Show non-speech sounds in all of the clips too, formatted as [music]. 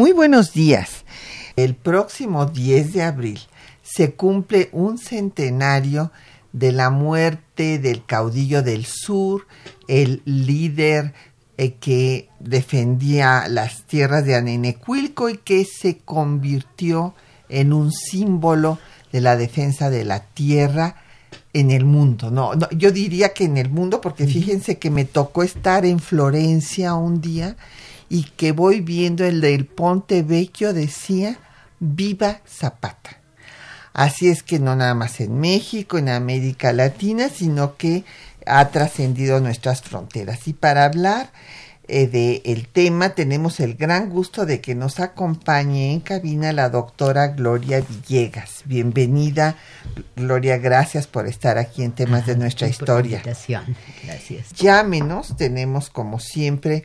Muy buenos días. El próximo 10 de abril se cumple un centenario de la muerte del caudillo del sur, el líder eh, que defendía las tierras de Anenecuilco y que se convirtió en un símbolo de la defensa de la tierra en el mundo. No, yo diría que en el mundo, porque fíjense que me tocó estar en Florencia un día y que voy viendo el del Ponte Vecchio decía Viva Zapata. Así es que no nada más en México, en América Latina, sino que ha trascendido nuestras fronteras. Y para hablar eh, del tema tenemos el gran gusto de que nos acompañe en cabina la doctora Gloria Villegas. Bienvenida, Gloria, gracias por estar aquí en temas de nuestra historia. Gracias. Llámenos, tenemos como siempre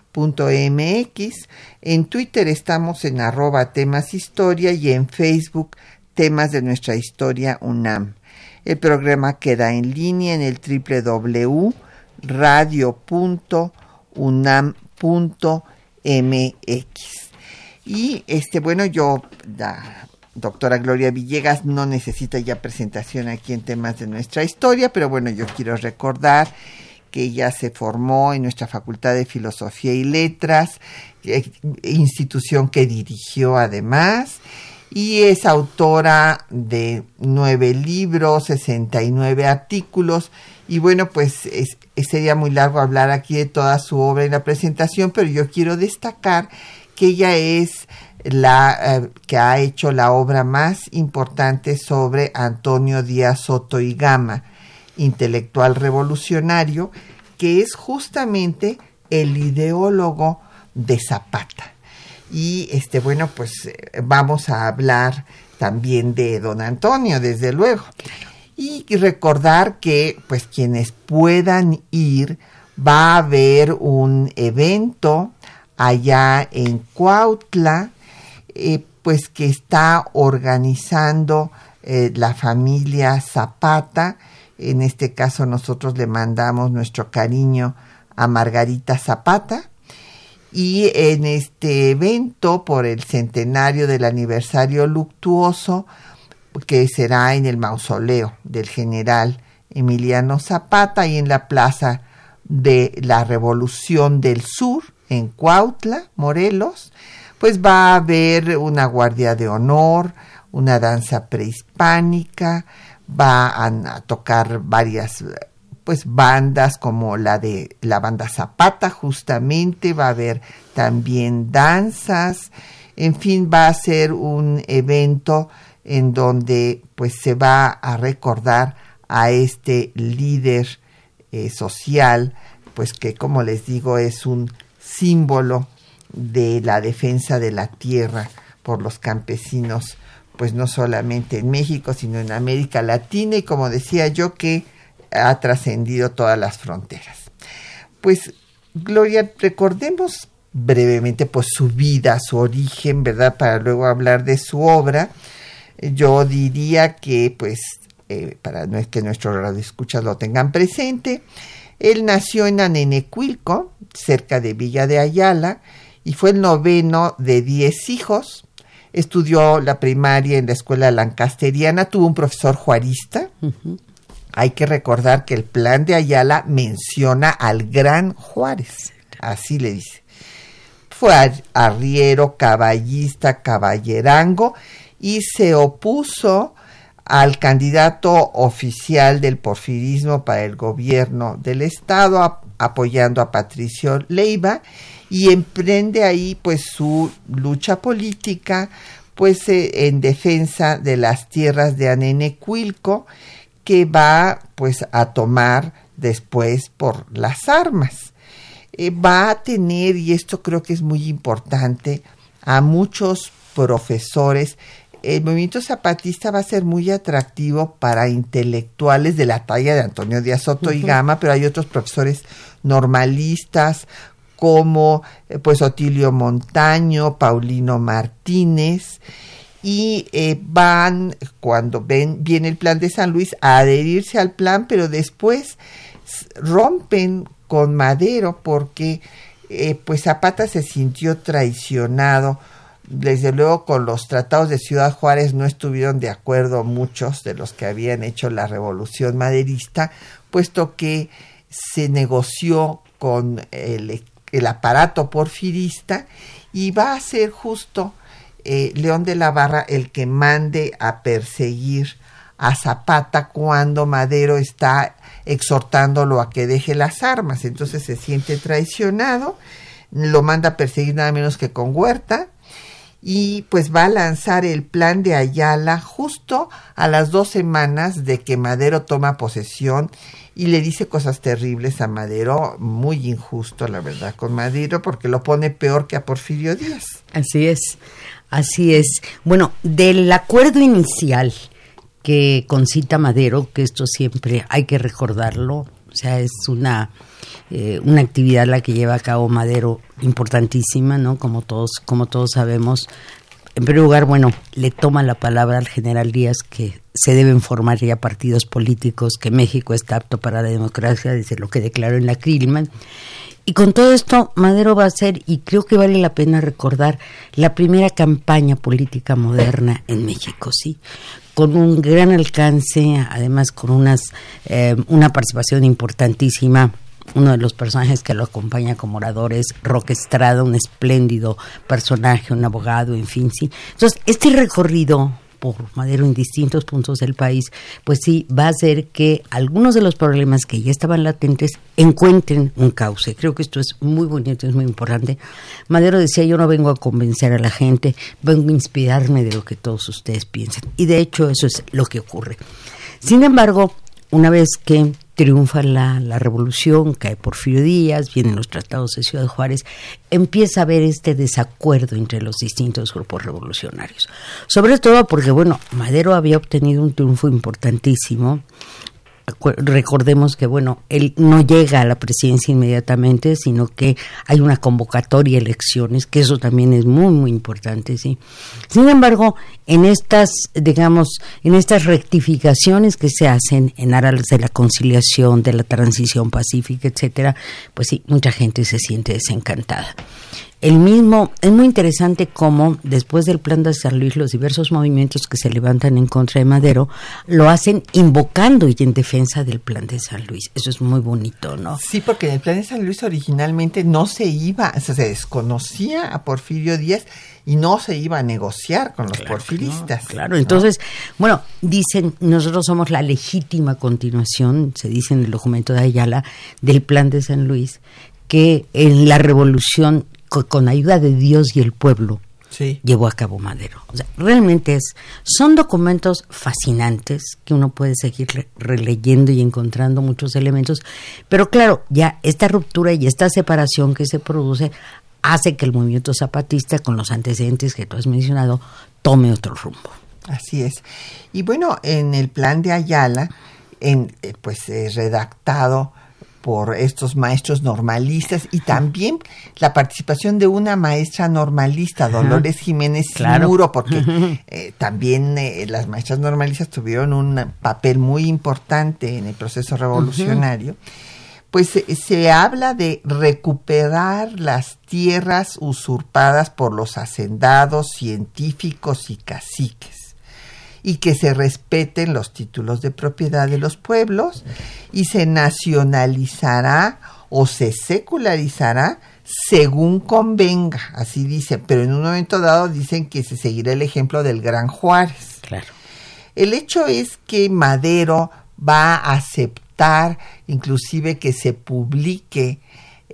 En Twitter estamos en arroba temas historia y en Facebook temas de nuestra historia UNAM. El programa queda en línea en el www.radio.unam.mx. Y este, bueno, yo doctora Gloria Villegas no necesita ya presentación aquí en temas de nuestra historia, pero bueno, yo quiero recordar que ella se formó en nuestra Facultad de Filosofía y Letras, eh, institución que dirigió además, y es autora de nueve libros, 69 artículos, y bueno, pues sería muy largo hablar aquí de toda su obra en la presentación, pero yo quiero destacar que ella es la eh, que ha hecho la obra más importante sobre Antonio Díaz Soto y Gama, intelectual revolucionario, que es justamente el ideólogo de Zapata. Y este, bueno, pues eh, vamos a hablar también de don Antonio, desde luego. Y recordar que, pues, quienes puedan ir, va a haber un evento allá en Cuautla, eh, pues que está organizando eh, la familia Zapata. En este caso nosotros le mandamos nuestro cariño a Margarita Zapata. Y en este evento por el centenario del aniversario luctuoso, que será en el mausoleo del general Emiliano Zapata y en la Plaza de la Revolución del Sur, en Cuautla, Morelos, pues va a haber una guardia de honor, una danza prehispánica, va a, tocar varias pues bandas como la de la banda Zapata justamente, va a haber también danzas, en fin, va a ser un evento en donde pues se va a recordar a este líder eh, social, pues que como les digo es un símbolo de la defensa de la tierra por los campesinos, pues no solamente en México, sino en América Latina y como decía yo, que ha trascendido todas las fronteras. Pues, Gloria, recordemos brevemente pues su vida, su origen, ¿verdad? Para luego hablar de su obra. Yo diría que, pues, eh, para que nuestros escuchas lo tengan presente, él nació en Anenecuilco, cerca de Villa de Ayala, y fue el noveno de diez hijos. Estudió la primaria en la escuela lancasteriana, tuvo un profesor juarista. Hay que recordar que el plan de Ayala menciona al gran Juárez, así le dice. Fue arriero, caballista, caballerango y se opuso al candidato oficial del porfirismo para el gobierno del estado, apoyando a Patricio Leiva, y emprende ahí pues su lucha política pues eh, en defensa de las tierras de Anenecuilco que va pues a tomar después por las armas. Eh, va a tener, y esto creo que es muy importante, a muchos profesores. El movimiento zapatista va a ser muy atractivo para intelectuales de la talla de Antonio Díaz Soto y Gama, pero hay otros profesores normalistas como eh, pues Otilio Montaño, Paulino Martínez, y eh, van, cuando ven, viene el plan de San Luis, a adherirse al plan, pero después rompen con Madero porque eh, pues Zapata se sintió traicionado. Desde luego con los tratados de Ciudad Juárez no estuvieron de acuerdo muchos de los que habían hecho la revolución maderista, puesto que se negoció con el, el aparato porfirista y va a ser justo eh, León de la Barra el que mande a perseguir a Zapata cuando Madero está exhortándolo a que deje las armas. Entonces se siente traicionado, lo manda a perseguir nada menos que con Huerta y pues va a lanzar el plan de Ayala justo a las dos semanas de que Madero toma posesión y le dice cosas terribles a Madero, muy injusto la verdad con Madero porque lo pone peor que a Porfirio Díaz. Así es. Así es. Bueno, del acuerdo inicial que concita Madero, que esto siempre hay que recordarlo, o sea, es una, eh, una actividad la que lleva a cabo Madero importantísima, ¿no? Como todos, como todos sabemos. En primer lugar, bueno, le toma la palabra al general Díaz que se deben formar ya partidos políticos, que México está apto para la democracia, desde lo que declaró en la Krillman. Y con todo esto, Madero va a ser, y creo que vale la pena recordar, la primera campaña política moderna en México, ¿sí? Con un gran alcance, además con unas, eh, una participación importantísima uno de los personajes que lo acompaña como orador es Roque Estrada, un espléndido personaje, un abogado, en fin, sí. Entonces, este recorrido por Madero en distintos puntos del país, pues sí, va a hacer que algunos de los problemas que ya estaban latentes encuentren un cauce. Creo que esto es muy bonito, es muy importante. Madero decía, yo no vengo a convencer a la gente, vengo a inspirarme de lo que todos ustedes piensan. Y de hecho eso es lo que ocurre. Sin embargo, una vez que triunfa la, la, revolución, cae Porfirio Díaz, vienen los tratados de Ciudad Juárez, empieza a haber este desacuerdo entre los distintos grupos revolucionarios. Sobre todo porque, bueno, Madero había obtenido un triunfo importantísimo recordemos que bueno, él no llega a la presidencia inmediatamente, sino que hay una convocatoria elecciones, que eso también es muy muy importante, sí. Sin embargo, en estas, digamos, en estas rectificaciones que se hacen en aras de la conciliación, de la transición pacífica, etcétera, pues sí, mucha gente se siente desencantada el mismo, es muy interesante cómo después del plan de San Luis los diversos movimientos que se levantan en contra de Madero lo hacen invocando y en defensa del plan de San Luis. Eso es muy bonito, ¿no? Sí, porque en el plan de San Luis originalmente no se iba, se desconocía a Porfirio Díaz y no se iba a negociar con los porfiristas. claro, entonces, bueno, dicen, nosotros somos la legítima continuación, se dice en el documento de Ayala, del plan de San Luis, que en la revolución con, ayuda de Dios y el pueblo llevó a cabo Madero. O sea, realmente es, son documentos fascinantes que uno puede seguir releyendo y encontrando muchos elementos, pero claro, ya esta ruptura y esta separación que se produce hace que el movimiento zapatista, con los antecedentes que tú has mencionado, tome otro rumbo. Así es. Y bueno, en el plan de Ayala, en, eh, pues eh, redactado por estos maestros normalistas y también la participación de una maestra normalista, Dolores Jiménez claro. porque [laughs] eh, también eh, las maestras normalistas tuvieron un papel muy importante en el proceso revolucionario. Pues se habla de recuperar las tierras usurpadas por los hacendados, científicos y caciques y que se respeten los títulos de propiedad de los pueblos y se nacionalizará o se secularizará según convenga, así dice, pero en un momento dado dicen que se seguirá el ejemplo del Gran Juárez. Claro. El hecho es que Madero va a aceptar inclusive que se publique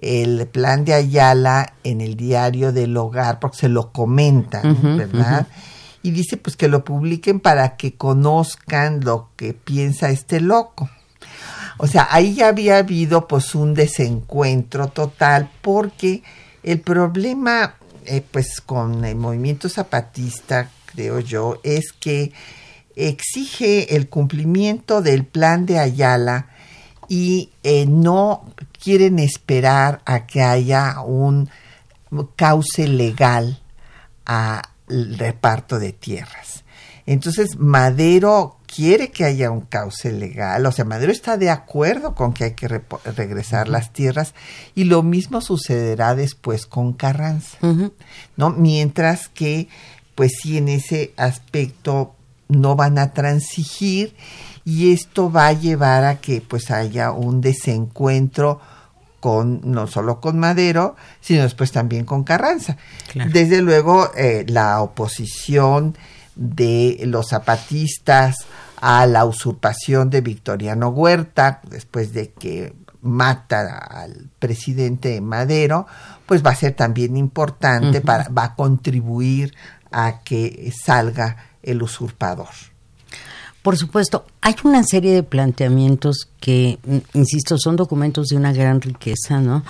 el plan de Ayala en el diario del hogar, porque se lo comentan, ¿verdad? Y dice pues que lo publiquen para que conozcan lo que piensa este loco. O sea, ahí ya había habido pues un desencuentro total porque el problema eh, pues con el movimiento zapatista, creo yo, es que exige el cumplimiento del plan de Ayala y eh, no quieren esperar a que haya un cauce legal al reparto de tierras. Entonces, Madero quiere que haya un cauce legal, o sea, Madero está de acuerdo con que hay que regresar las tierras y lo mismo sucederá después con Carranza, ¿no? Mientras que, pues sí, en ese aspecto no van a transigir y esto va a llevar a que pues haya un desencuentro con no solo con Madero, sino después también con Carranza. Desde luego eh, la oposición de los zapatistas a la usurpación de Victoriano Huerta, después de que mata al presidente Madero, pues va a ser también importante, para, va a contribuir a que salga el usurpador. Por supuesto, hay una serie de planteamientos que, mm, insisto, son documentos de una gran riqueza, ¿no?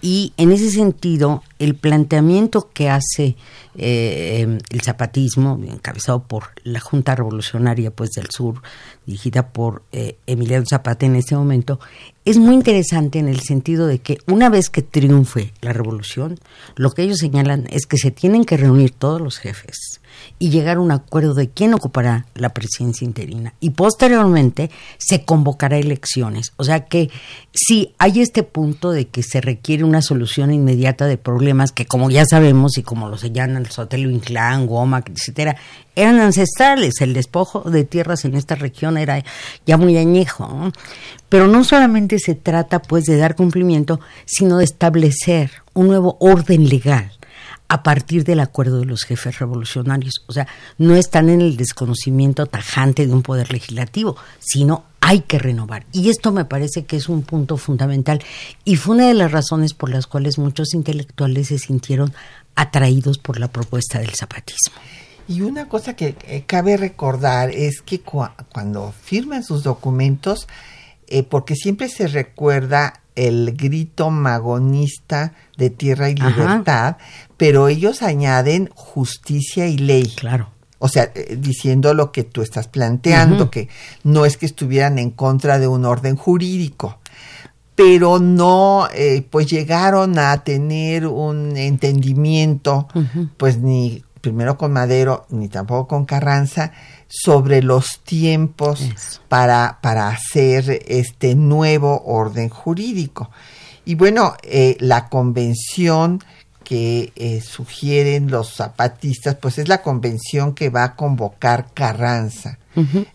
Y en ese sentido, el planteamiento que hace eh, el zapatismo, encabezado por la Junta Revolucionaria pues, del Sur, dirigida por eh, Emiliano Zapata en este momento, es muy interesante en el sentido de que una vez que triunfe la revolución, lo que ellos señalan es que se tienen que reunir todos los jefes y llegar a un acuerdo de quién ocupará la presidencia interina. Y posteriormente se convocará elecciones. O sea que si hay este punto de que se requiere una solución inmediata de problemas que como ya sabemos y como lo señalan el Sotelo Inclán, Goma, etcétera, eran ancestrales. El despojo de tierras en esta región era ya muy añejo. Pero no solamente se trata pues de dar cumplimiento, sino de establecer un nuevo orden legal a partir del acuerdo de los jefes revolucionarios. O sea, no están en el desconocimiento tajante de un poder legislativo, sino hay que renovar. Y esto me parece que es un punto fundamental y fue una de las razones por las cuales muchos intelectuales se sintieron atraídos por la propuesta del zapatismo. Y una cosa que eh, cabe recordar es que cuando firman sus documentos, eh, porque siempre se recuerda el grito magonista de tierra y libertad, pero ellos añaden justicia y ley. Claro. O sea, eh, diciendo lo que tú estás planteando, que no es que estuvieran en contra de un orden jurídico, pero no, eh, pues llegaron a tener un entendimiento, pues ni primero con Madero, ni tampoco con Carranza, sobre los tiempos para, para hacer este nuevo orden jurídico. Y bueno, eh, la convención que eh, sugieren los zapatistas, pues es la convención que va a convocar Carranza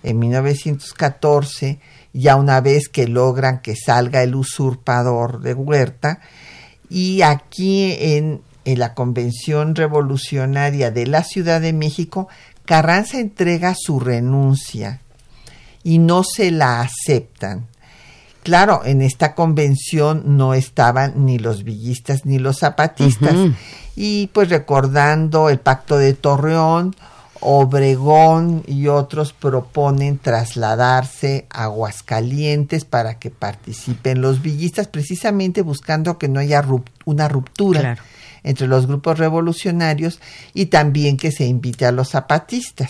en 1914, ya una vez que logran que salga el usurpador de Huerta, y aquí en, en la convención revolucionaria de la Ciudad de México Carranza entrega su renuncia y no se la aceptan. Claro, en esta convención no estaban ni los villistas ni los zapatistas. Y pues recordando el pacto de Torreón, Obregón y otros proponen trasladarse a Aguascalientes para que participen los villistas, precisamente buscando que no haya una ruptura entre los grupos revolucionarios y también que se invite a los zapatistas.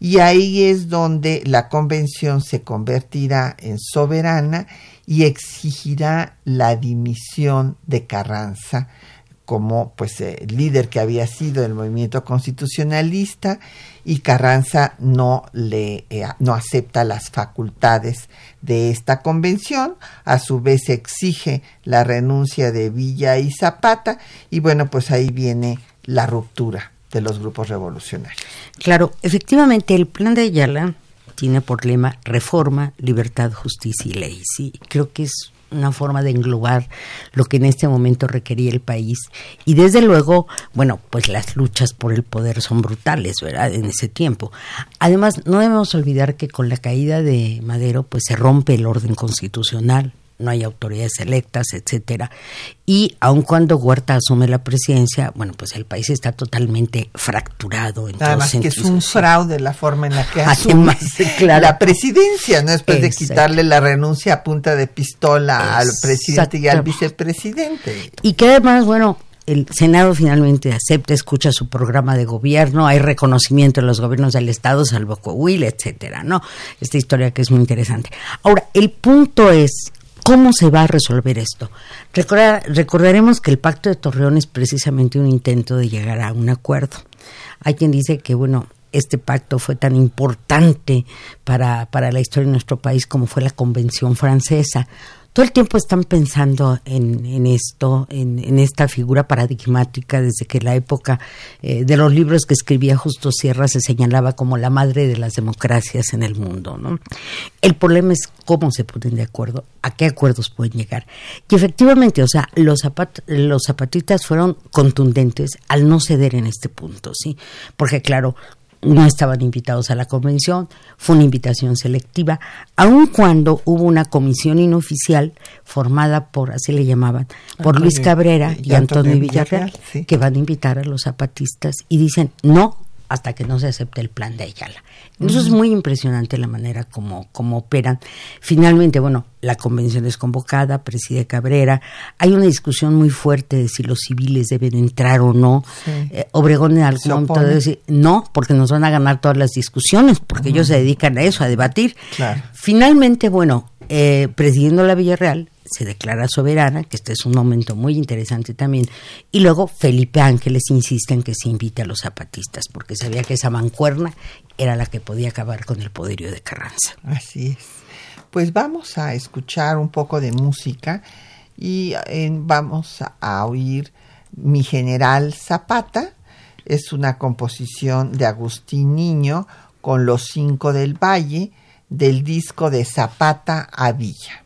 Y ahí es donde la convención se convertirá en soberana y exigirá la dimisión de Carranza como pues eh, líder que había sido del movimiento constitucionalista y Carranza no le eh, no acepta las facultades de esta convención, a su vez exige la renuncia de Villa y Zapata y bueno, pues ahí viene la ruptura de los grupos revolucionarios. Claro, efectivamente el plan de Ayala tiene por lema reforma, libertad, justicia y ley. Sí, creo que es una forma de englobar lo que en este momento requería el país. Y desde luego, bueno, pues las luchas por el poder son brutales, ¿verdad? En ese tiempo. Además, no debemos olvidar que con la caída de Madero, pues se rompe el orden constitucional no hay autoridades electas, etcétera. Y aun cuando Huerta asume la presidencia, bueno, pues el país está totalmente fracturado. En Además que es un fraude la forma en la que asume [laughs] la presidencia, ¿no? Después de quitarle la renuncia a punta de pistola al presidente y al vicepresidente. Y que además, bueno, el Senado finalmente acepta, escucha su programa de gobierno, hay reconocimiento de los gobiernos del Estado, salvo Coahuila, etcétera, ¿no? Esta historia que es muy interesante. Ahora, el punto es ¿Cómo se va a resolver esto? recordaremos que el pacto de Torreón es precisamente un intento de llegar a un acuerdo. Hay quien dice que, bueno, este pacto fue tan importante para, para la historia de nuestro país como fue la Convención Francesa todo el tiempo están pensando en, esto, en, esta figura paradigmática, desde que la época eh, de los libros que escribía Justo Sierra se señalaba como la madre de las democracias en el mundo. ¿no? El problema es cómo se ponen de acuerdo, a qué acuerdos pueden llegar. Y efectivamente, o sea, los, los zapatistas fueron contundentes al no ceder en este punto, ¿sí? Porque claro, no estaban invitados a la convención, fue una invitación selectiva, aun cuando hubo una comisión inoficial formada por, así le llamaban, por Luis Cabrera y, Antonio, Villarreal, que van a invitar a los zapatistas y dicen, no, hasta que no se acepte el plan de Ayala. Eso es muy impresionante la manera como, como operan. Finalmente, bueno, la convención es convocada, preside Cabrera. Hay una discusión muy fuerte de si los civiles deben entrar o no. Eh, Obregón en algún momento decir no, porque nos van a ganar todas las discusiones, porque ellos se dedican a eso, a debatir. Finalmente, bueno, eh, presidiendo la Villarreal, se declara soberana, que este es un momento muy interesante también, y luego Felipe Ángeles insiste en que se invite a los zapatistas, porque sabía que esa mancuerna era la que podía acabar con el poderío de Carranza. Así es. Pues vamos a escuchar un poco de música y vamos a oír Mi General Zapata. Es una composición de Agustín Niño con los cinco del Valle del disco de Zapata a Villa.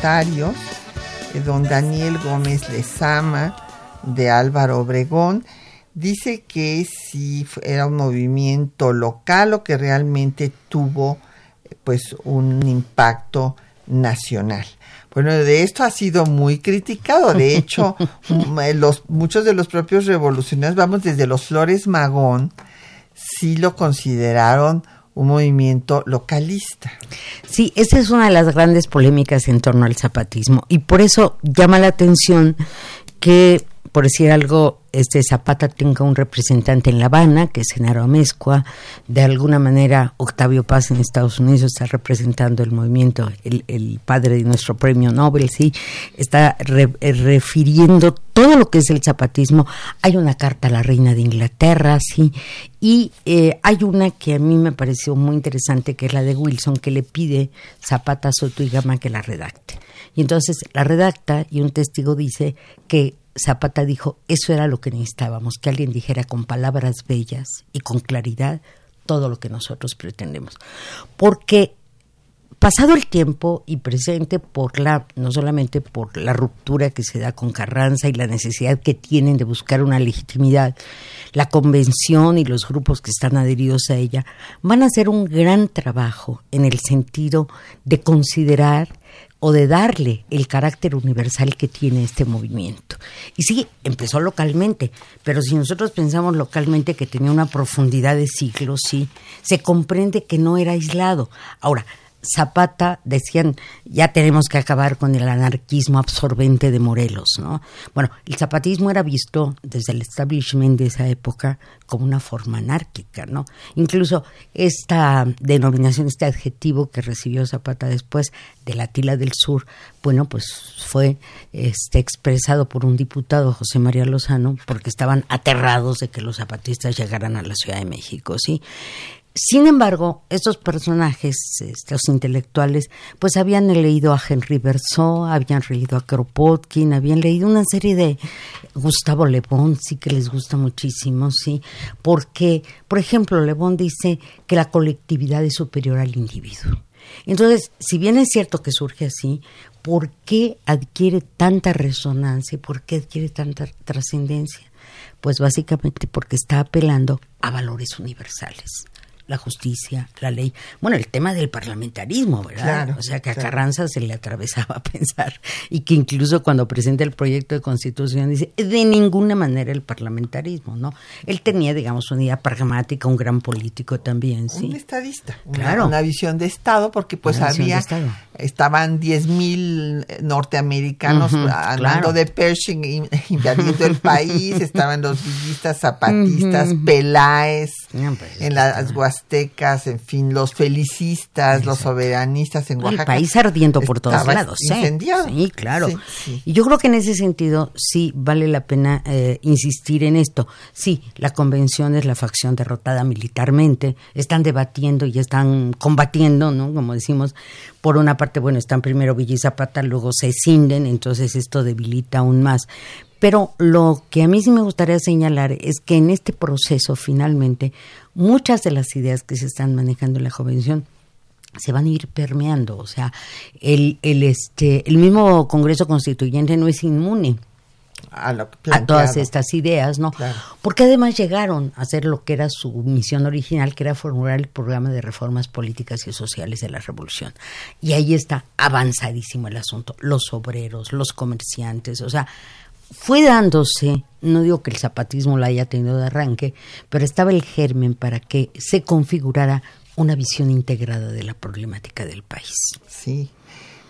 Comentarios. Eh, don Daniel Gómez Lezama de Álvaro Obregón dice que si era un movimiento local o que realmente tuvo pues un impacto nacional. Bueno, de esto ha sido muy criticado. De [laughs] hecho, eh, los, muchos de los propios revolucionarios, vamos desde los Flores Magón, sí lo consideraron un movimiento localista. Sí, esa es una de las grandes polémicas en torno al zapatismo y por eso llama la atención que por decir algo, este Zapata tenga un representante en La Habana, que es Genaro Amezcua, de alguna manera Octavio Paz en Estados Unidos está representando el movimiento, el, padre de nuestro premio Nobel, sí, está eh, refiriendo todo lo que es el zapatismo. Hay una carta a la reina de Inglaterra, sí, y eh, hay una que a mí me pareció muy interesante, que es la de Wilson, que le pide Zapata, Soto y Gama que la redacte. Y entonces la redacta y un testigo dice que Zapata dijo, eso era lo que necesitábamos, que alguien dijera con palabras bellas y con claridad todo lo que nosotros pretendemos. Porque pasado el tiempo y presente por la, no solamente por la ruptura que se da con Carranza y la necesidad que tienen de buscar una legitimidad, la convención y los grupos que están adheridos a ella van a hacer un gran trabajo en el sentido de considerar o de darle el carácter universal que tiene este movimiento. Y sí, empezó localmente, pero si nosotros pensamos localmente que tenía una profundidad de siglos, sí, se comprende que no era aislado. Ahora, Zapata decían, ya tenemos que acabar con el anarquismo absorbente de Morelos, ¿no? Bueno, el zapatismo era visto desde el establishment de esa época como una forma anárquica, ¿no? Incluso esta denominación, este adjetivo que recibió Zapata después de la Tila del Sur, bueno, pues fue este, expresado por un diputado, José María Lozano, porque estaban aterrados de que los zapatistas llegaran a la Ciudad de México, ¿sí? Sin embargo, estos personajes, estos intelectuales, pues habían leído a Henry Berceau, habían leído a Kropotkin, habían leído una serie de Gustavo Le Bon, sí que les gusta muchísimo, sí, porque, por ejemplo, Le Bon dice que la colectividad es superior al individuo. Entonces, si bien es cierto que surge así, ¿por qué adquiere tanta resonancia y por qué adquiere tanta trascendencia? Pues básicamente porque está apelando a valores universales la justicia, la ley. Bueno, el tema del parlamentarismo, ¿verdad? o sea, que a Carranza se le atravesaba [laughs] pensar y que incluso cuando presenta el proyecto de constitución dice, de ninguna manera el parlamentarismo, ¿no? Él tenía, digamos, una idea pragmática, un gran político también, ¿sí? Un estadista, claro. una, visión de Estado, porque pues había, estaban 10.000 mil norteamericanos hablando de Pershing, [laughs] invadiendo el país, [laughs] estaban los villistas zapatistas, Peláez, pues, en las aztecas, en fin, los felicistas, los soberanistas en Oaxaca. El país ardiendo por todos lados. Incendiado. Sí, claro. Y yo creo que en ese sentido sí vale la pena eh, insistir en esto. Sí, la convención es la facción derrotada militarmente, están debatiendo y están combatiendo, ¿no? Como decimos, por una parte, bueno, están primero Villa y Zapata, luego se cinden, entonces esto debilita aún más. Pero lo que a mí sí me gustaría señalar es que en este proceso finalmente muchas de las ideas que se están manejando en la convención se van a ir permeando, o sea, el, el, este, el mismo Congreso Constituyente no es inmune a, todas estas ideas, ¿no? Porque además llegaron a hacer lo que era su misión original, que era formular el programa de reformas políticas y sociales de la revolución. Y ahí está avanzadísimo el asunto, los obreros, los comerciantes, o sea, fue dándose, no digo que el zapatismo la haya tenido de arranque, pero estaba el germen para que se configurara una visión integrada de la problemática del país. Sí,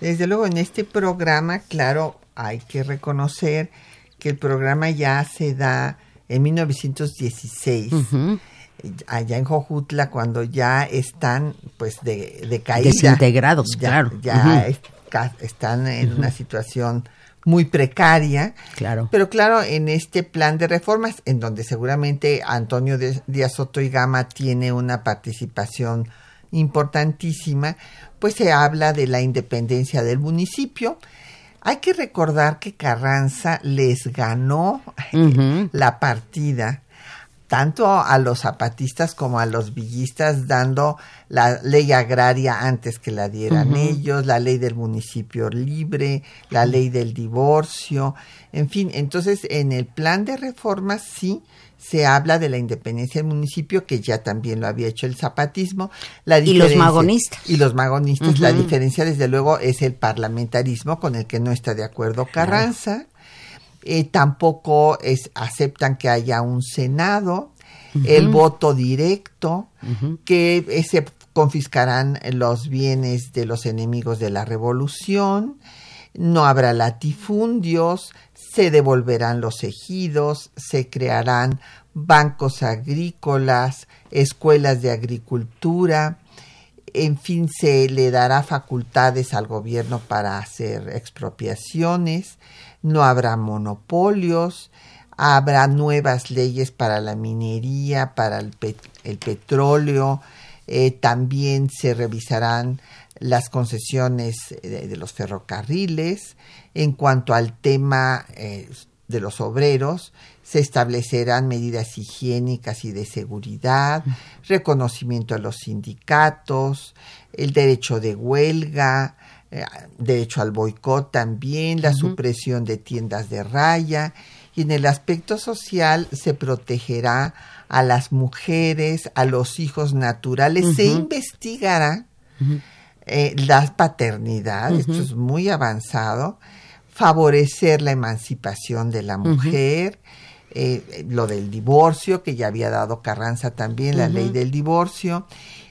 desde luego en este programa, claro, hay que reconocer que el programa ya se da en 1916. allá en Jojutla cuando ya están pues de, de caída desintegrados claro ya están en una situación muy precaria. Claro. Pero claro, en este plan de reformas, en donde seguramente Antonio Díaz Soto y Gama tiene una participación importantísima, pues se habla de la independencia del municipio. Hay que recordar que Carranza les ganó [laughs] la partida tanto a los zapatistas como a los villistas dando la ley agraria antes que la dieran ellos, la ley del municipio libre, la ley del divorcio, en fin, entonces en el plan de reformas sí se habla de la independencia del municipio, que ya también lo había hecho el zapatismo. La y los magonistas. Y los magonistas. La diferencia, desde luego, es el parlamentarismo con el que no está de acuerdo Carranza. Eh, tampoco es, aceptan que haya un Senado, el voto directo, que se confiscarán los bienes de los enemigos de la revolución, no habrá latifundios, se devolverán los ejidos, se crearán bancos agrícolas, escuelas de agricultura, en fin, se le dará facultades al gobierno para hacer expropiaciones, no habrá monopolios, habrá nuevas leyes para la minería, para el, petróleo, eh, también se revisarán las concesiones de, los ferrocarriles. En cuanto al tema eh, de los obreros, se establecerán medidas higiénicas y de seguridad, reconocimiento a los sindicatos, el derecho de huelga, eh, derecho al boicot también, la supresión de tiendas de raya y en el aspecto social se protegerá a las mujeres, a los hijos naturales, se investigará eh, la paternidad, esto es muy avanzado, favorecer la emancipación de la mujer, eh, lo del divorcio, que ya había dado Carranza también, la ley del divorcio.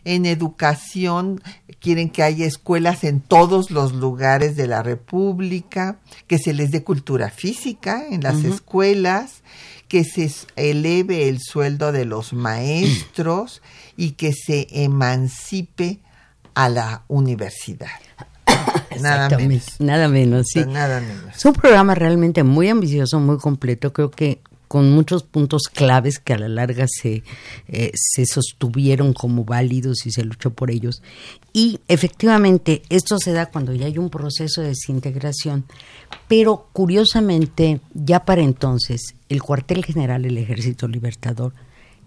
En educación quieren que haya escuelas en todos los lugares de la República, que se les dé cultura física en las escuelas, que se eleve el sueldo de los maestros y que se emancipe a la universidad. Nada menos. Nada menos, sí. Nada menos. Es un programa realmente muy ambicioso, muy completo. Creo que con muchos puntos claves que a la larga se, eh, se sostuvieron como válidos y se luchó por ellos. Y efectivamente, esto se da cuando ya hay un proceso de desintegración, pero curiosamente, ya para entonces, el cuartel general del Ejército Libertador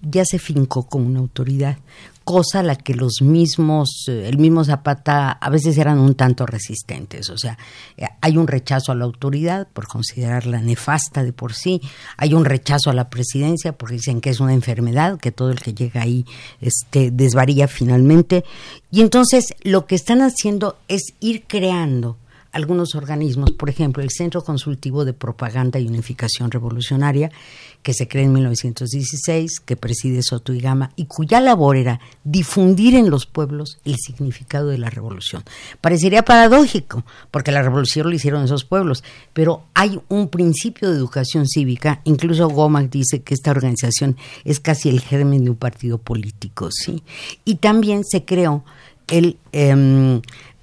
ya se fincó como una autoridad, cosa la que los mismos, eh, el mismo Zapata a veces eran un tanto resistentes. O sea, eh, hay un rechazo a la autoridad por considerarla nefasta de por sí, hay un rechazo a la presidencia porque dicen que es una enfermedad, que todo el que llega ahí este, desvaría finalmente. Y entonces lo que están haciendo es ir creando algunos organismos, por ejemplo, el Centro Consultivo de Propaganda y Unificación Revolucionaria, que se creó en 1916, que preside Soto y Gama, y cuya labor era difundir en los pueblos el significado de la revolución. Parecería paradójico, porque la revolución lo hicieron esos pueblos, pero hay un principio de educación cívica, incluso Gomack dice que esta organización es casi el germen de un partido político, ¿sí? Y también se creó el... Em,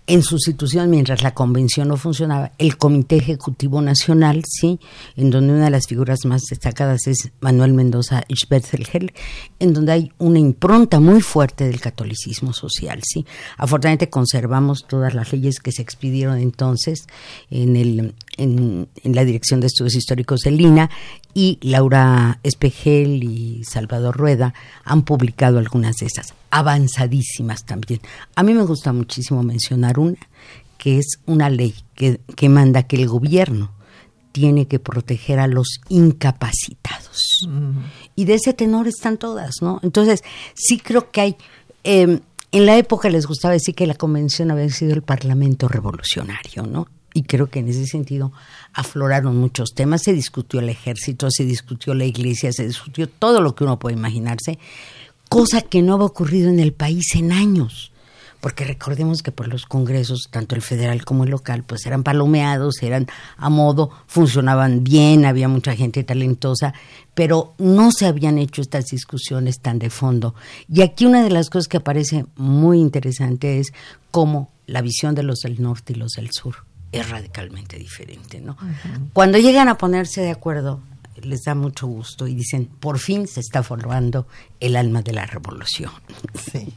en sustitución, mientras la convención no funcionaba, el Comité Ejecutivo Nacional, sí, en donde una de las figuras más destacadas es Manuel Mendoza Schwerzelgel, en donde hay una impronta muy fuerte del catolicismo social, sí. Afortunadamente conservamos todas las leyes que se expidieron entonces en, el, en, en la Dirección de Estudios Históricos de Lina y Laura Espejel y Salvador Rueda han publicado algunas de esas, avanzadísimas también. A mí me gusta muchísimo mencionar una, que es una ley que, que manda que el gobierno tiene que proteger a los incapacitados. Y de ese tenor están todas, ¿no? Entonces, sí creo que hay... Em, en la época les gustaba decir que la convención había sido el parlamento revolucionario, ¿no? y creo que en ese sentido afloraron muchos temas. Se discutió el ejército, se discutió la iglesia, se discutió todo lo que uno puede imaginarse, cosa que no había ocurrido en el país en años. Porque recordemos que por los congresos, tanto el federal como el local, pues eran palomeados, eran a modo, funcionaban bien, había mucha gente talentosa, pero no se habían hecho estas discusiones tan de fondo. Y aquí una de las cosas que aparece muy interesante es cómo la visión de los del norte y los del sur es radicalmente diferente, ¿no? Cuando llegan a ponerse de acuerdo, les da mucho gusto y dicen, por fin se está formando el alma de la revolución. Sí.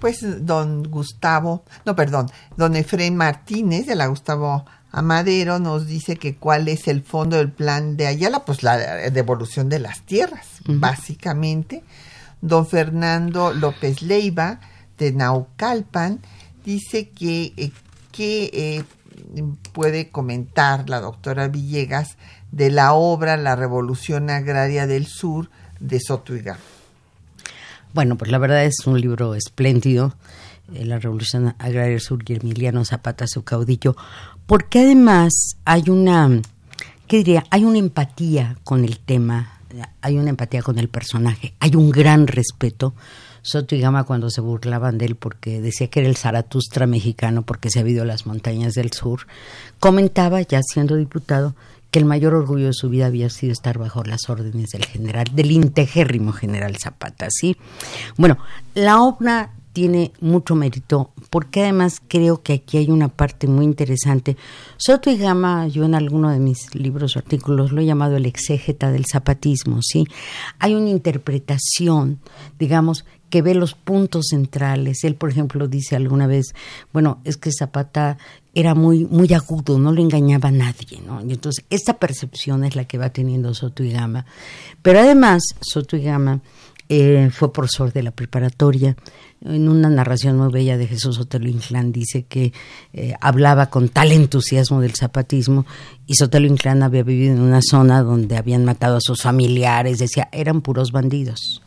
Pues don Gustavo, no, perdón, don Efraín Martínez de la Gustavo a Madero nos dice que cuál es el fondo del plan de Ayala, pues la devolución de las tierras, básicamente. Don Fernando López Leiva, de Naucalpan, dice que, eh, que eh, puede comentar la doctora Villegas de la obra La Revolución Agraria del Sur de Sotuiga. Bueno, pues la verdad es un libro espléndido, eh, La Revolución Agraria del Sur y Zapata, su caudillo, porque además hay una, ¿qué diría? Hay una empatía con el tema, hay una empatía con el personaje, hay un gran respeto. Soto y Gama cuando se burlaban de él porque decía que era el Zaratustra mexicano porque se había ido a las montañas del sur, comentaba, ya siendo diputado, que el mayor orgullo de su vida había sido estar bajo las órdenes del general, del integérrimo general Zapata, ¿sí? Bueno, la obra tiene mucho mérito, porque además creo que aquí hay una parte muy interesante. Soto y Gama, yo en alguno de mis libros o artículos lo he llamado el exégeta del zapatismo, ¿sí? Hay una interpretación, digamos, que ve los puntos centrales. Él, por ejemplo, dice alguna vez, bueno, es que Zapata era muy, muy agudo, no le engañaba a nadie, ¿no? Y entonces, esta percepción es la que va teniendo Soto y Gama. Pero además, Soto y Gama eh, fue profesor de la preparatoria, en una narración muy bella de Jesús Sotelo Inclán dice que eh, hablaba con tal entusiasmo del zapatismo y Sotelo Inclán había vivido en una zona donde habían matado a sus familiares, decía, eran puros bandidos.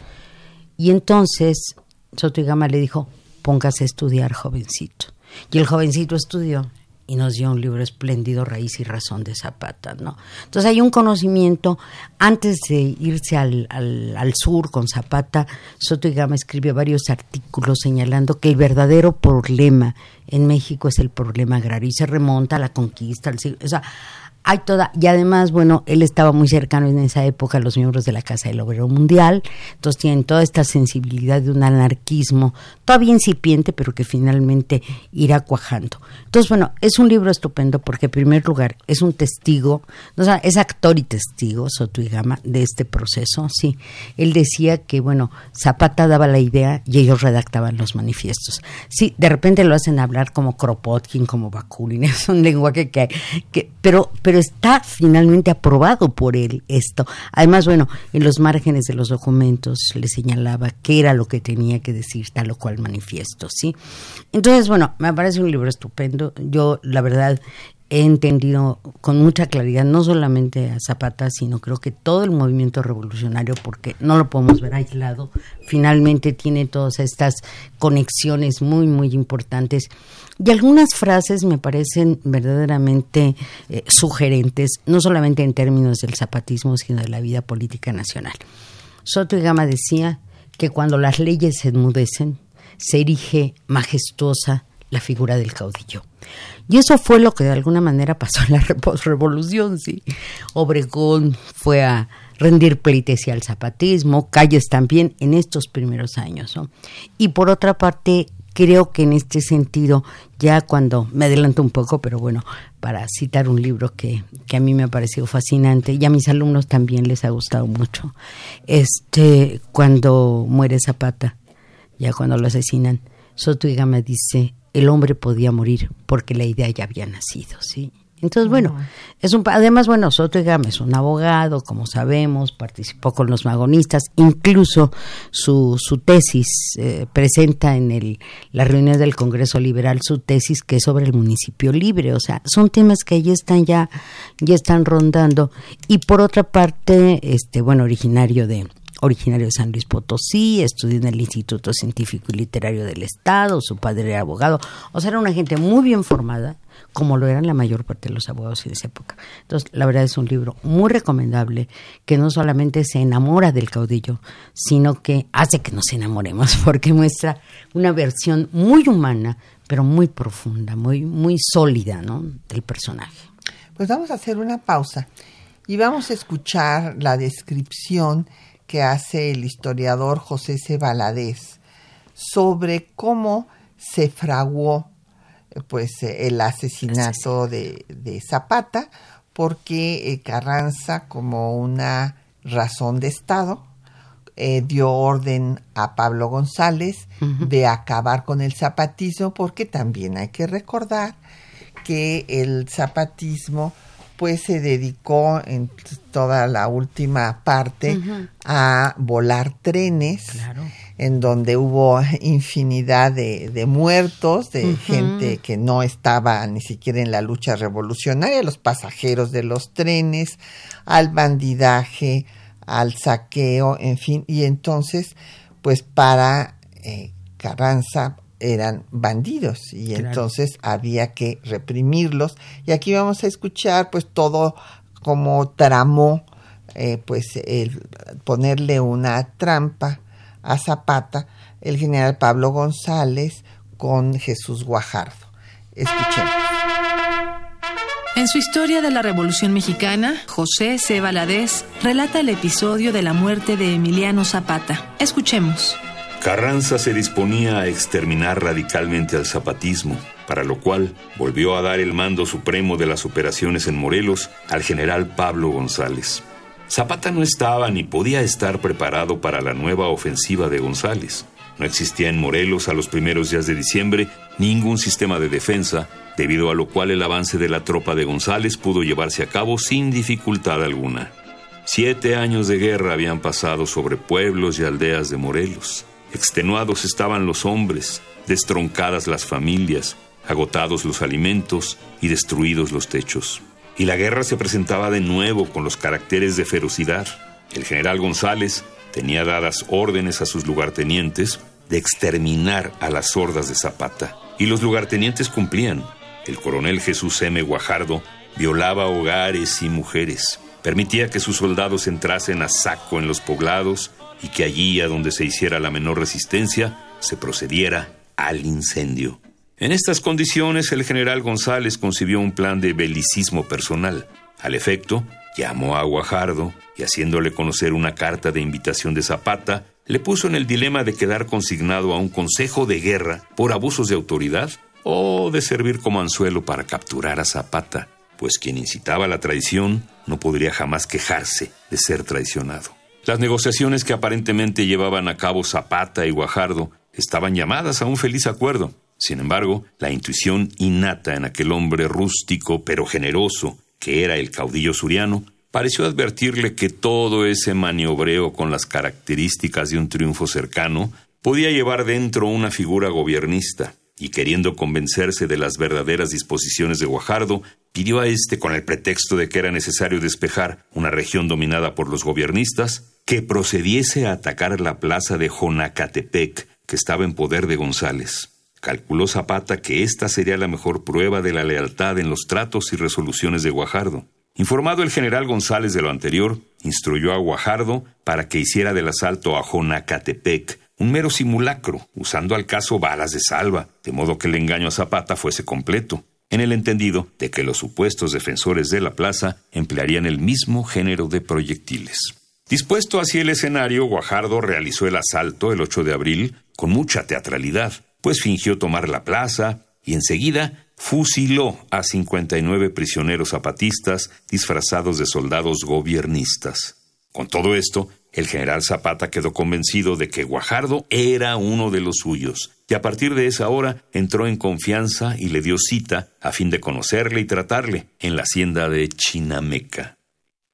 Y entonces Soto y Gama le dijo, póngase a estudiar, jovencito. Y el jovencito estudió y nos dio un libro espléndido, Raíz y Razón de Zapata, ¿no? Entonces hay un conocimiento, antes de irse al, al, sur con Zapata, Soto y Gama escribió varios artículos señalando que el verdadero problema en México es el problema agrario y se remonta a la conquista, al, o sea, hay toda, y además, bueno, él estaba muy cercano en esa época a los miembros de la Casa del Obrero Mundial, entonces tienen toda esta sensibilidad de un anarquismo todavía incipiente, pero que finalmente irá cuajando. Entonces, bueno, es un libro estupendo porque, en primer lugar, es un testigo, es actor y testigo, Soto y Gama, de este proceso, sí. Él decía que, bueno, Zapata daba la idea y ellos redactaban los manifiestos. Sí, de repente lo hacen hablar como Kropotkin, como Bakunin, [laughs] es un lenguaje que, que pero pero está finalmente aprobado por él esto. Además, bueno, en los márgenes de los documentos le señalaba qué era lo que tenía que decir tal o cual manifiesto, ¿sí? Entonces, bueno, me parece un libro estupendo. Yo, la verdad, he entendido con mucha claridad no solamente a Zapata, sino creo que todo el movimiento revolucionario, porque no lo podemos ver aislado, finalmente tiene todas estas conexiones muy, muy importantes y algunas frases me parecen verdaderamente eh, sugerentes, no solamente en términos del zapatismo, sino de la vida política nacional. Soto y Gama decía que cuando las leyes se enmudecen, se erige majestuosa la figura del caudillo. Y eso fue lo que de alguna manera pasó en la revolución, sí. Obregón fue a rendir pleitesía al zapatismo, Calles también en estos primeros años. Y por otra parte, creo que en este sentido, ya cuando me adelanto un poco, pero bueno, para citar un libro que, que a mí me ha parecido fascinante y a mis alumnos también les ha gustado mucho, este, cuando muere Zapata, ya cuando lo asesinan, Soto y Gama dice, el hombre podía morir porque la idea ya había nacido, ¿sí? Entonces, bueno, es un, además, bueno, Soto es un abogado, como sabemos, participó con los magonistas, incluso su, su tesis eh, presenta en el, la reunión del Congreso Liberal su tesis que es sobre el municipio libre, o sea, son temas que ya están ya, ya están rondando. Y por otra parte, este, bueno, originario de, originario de San Luis Potosí, estudió en el Instituto Científico y Literario del Estado, su padre era abogado, o sea, era una gente muy bien formada, como lo eran la mayor parte de los abogados en esa época. Entonces, la verdad es un libro muy recomendable que no solamente se enamora del caudillo, sino que hace que nos enamoremos, [laughs] porque muestra una versión muy humana, pero muy profunda, muy, muy sólida, ¿no? del personaje. Pues vamos a hacer una pausa y vamos a escuchar la descripción que hace el historiador José C. Valadez sobre cómo se fraguó pues el asesinato de, Zapata porque eh, Carranza como una razón de Estado eh, dio orden a Pablo González de acabar con el zapatismo porque también hay que recordar que el zapatismo pues se dedicó en toda la última parte a volar trenes, en donde hubo infinidad de, muertos, de gente que no estaba ni siquiera en la lucha revolucionaria, los pasajeros de los trenes, al bandidaje, al saqueo, en fin, y entonces, pues para eh, Carranza eran bandidos y entonces había que reprimirlos y aquí vamos a escuchar pues todo como tramó eh, pues el ponerle una trampa a Zapata el general Pablo González con Jesús Guajardo. Escuchemos. En su historia de la Revolución Mexicana, José C. Valadez relata el episodio de la muerte de Emiliano Zapata. Escuchemos. Carranza se disponía a exterminar radicalmente al zapatismo, para lo cual volvió a dar el mando supremo de las operaciones en Morelos al general Pablo González. Zapata no estaba ni podía estar preparado para la nueva ofensiva de González. No existía en Morelos a los primeros días de diciembre ningún sistema de defensa, debido a lo cual el avance de la tropa de González pudo llevarse a cabo sin dificultad alguna. Siete años de guerra habían pasado sobre pueblos y aldeas de Morelos. Extenuados estaban los hombres, destroncadas las familias, agotados los alimentos y destruidos los techos. Y la guerra se presentaba de nuevo con los caracteres de ferocidad. El general González tenía dadas órdenes a sus lugartenientes de exterminar a las hordas de Zapata. Y los lugartenientes cumplían. El coronel Jesús M. Guajardo violaba hogares y mujeres. Permitía que sus soldados entrasen a saco en los poblados y que allí a donde se hiciera la menor resistencia se procediera al incendio. En estas condiciones el general González concibió un plan de belicismo personal. Al efecto, llamó a Guajardo y haciéndole conocer una carta de invitación de Zapata, le puso en el dilema de quedar consignado a un consejo de guerra por abusos de autoridad o de servir como anzuelo para capturar a Zapata, pues quien incitaba la traición no podría jamás quejarse de ser traicionado. Las negociaciones que aparentemente llevaban a cabo Zapata y Guajardo estaban llamadas a un feliz acuerdo. Sin embargo, la intuición innata en aquel hombre rústico pero generoso, que era el caudillo suriano, pareció advertirle que todo ese maniobreo con las características de un triunfo cercano podía llevar dentro una figura gobiernista, y queriendo convencerse de las verdaderas disposiciones de Guajardo, pidió a éste, con el pretexto de que era necesario despejar una región dominada por los gobiernistas, que procediese a atacar la plaza de Jonacatepec, que estaba en poder de González. Calculó Zapata que esta sería la mejor prueba de la lealtad en los tratos y resoluciones de Guajardo. Informado el general González de lo anterior, instruyó a Guajardo para que hiciera del asalto a Jonacatepec un mero simulacro, usando al caso balas de salva, de modo que el engaño a Zapata fuese completo, en el entendido de que los supuestos defensores de la plaza emplearían el mismo género de proyectiles. Dispuesto hacia el escenario, Guajardo realizó el asalto el 8 de abril con mucha teatralidad, pues fingió tomar la plaza y enseguida fusiló a 59 prisioneros zapatistas disfrazados de soldados gobiernistas. Con todo esto, el general Zapata quedó convencido de que Guajardo era uno de los suyos, y a partir de esa hora entró en confianza y le dio cita a fin de conocerle y tratarle en la hacienda de Chinameca.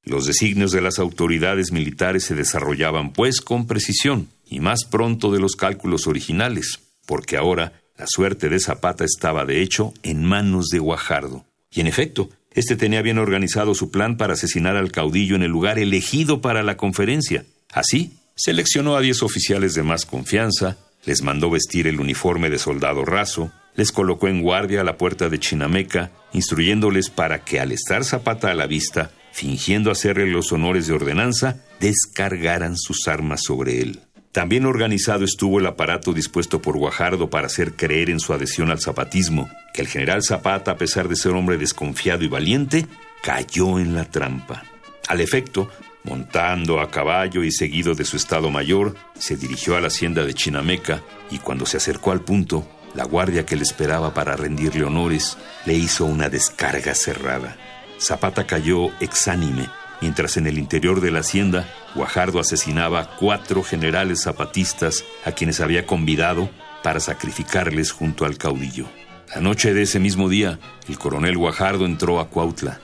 Los designios de las autoridades militares se desarrollaban, pues, con precisión y más pronto de los cálculos originales, porque ahora la suerte de Zapata estaba, de hecho, en manos de Guajardo. Y en efecto, éste tenía bien organizado su plan para asesinar al caudillo en el lugar elegido para la conferencia. Así, seleccionó a diez oficiales de más confianza, les mandó vestir el uniforme de soldado raso, les colocó en guardia a la puerta de Chinameca, instruyéndoles para que al estar Zapata a la vista, fingiendo hacerle los honores de ordenanza, descargaran sus armas sobre él. También organizado estuvo el aparato dispuesto por Guajardo para hacer creer en su adhesión al zapatismo, que el general Zapata, a pesar de ser hombre desconfiado y valiente, cayó en la trampa. Al efecto, montando a caballo y seguido de su estado mayor, se dirigió a la hacienda de Chinameca y cuando se acercó al punto, la guardia que le esperaba para rendirle honores le hizo una descarga cerrada. Zapata cayó exánime, mientras en el interior de la hacienda Guajardo asesinaba cuatro generales zapatistas a quienes había convidado para sacrificarles junto al caudillo. La noche de ese mismo día, el coronel Guajardo entró a Cuautla.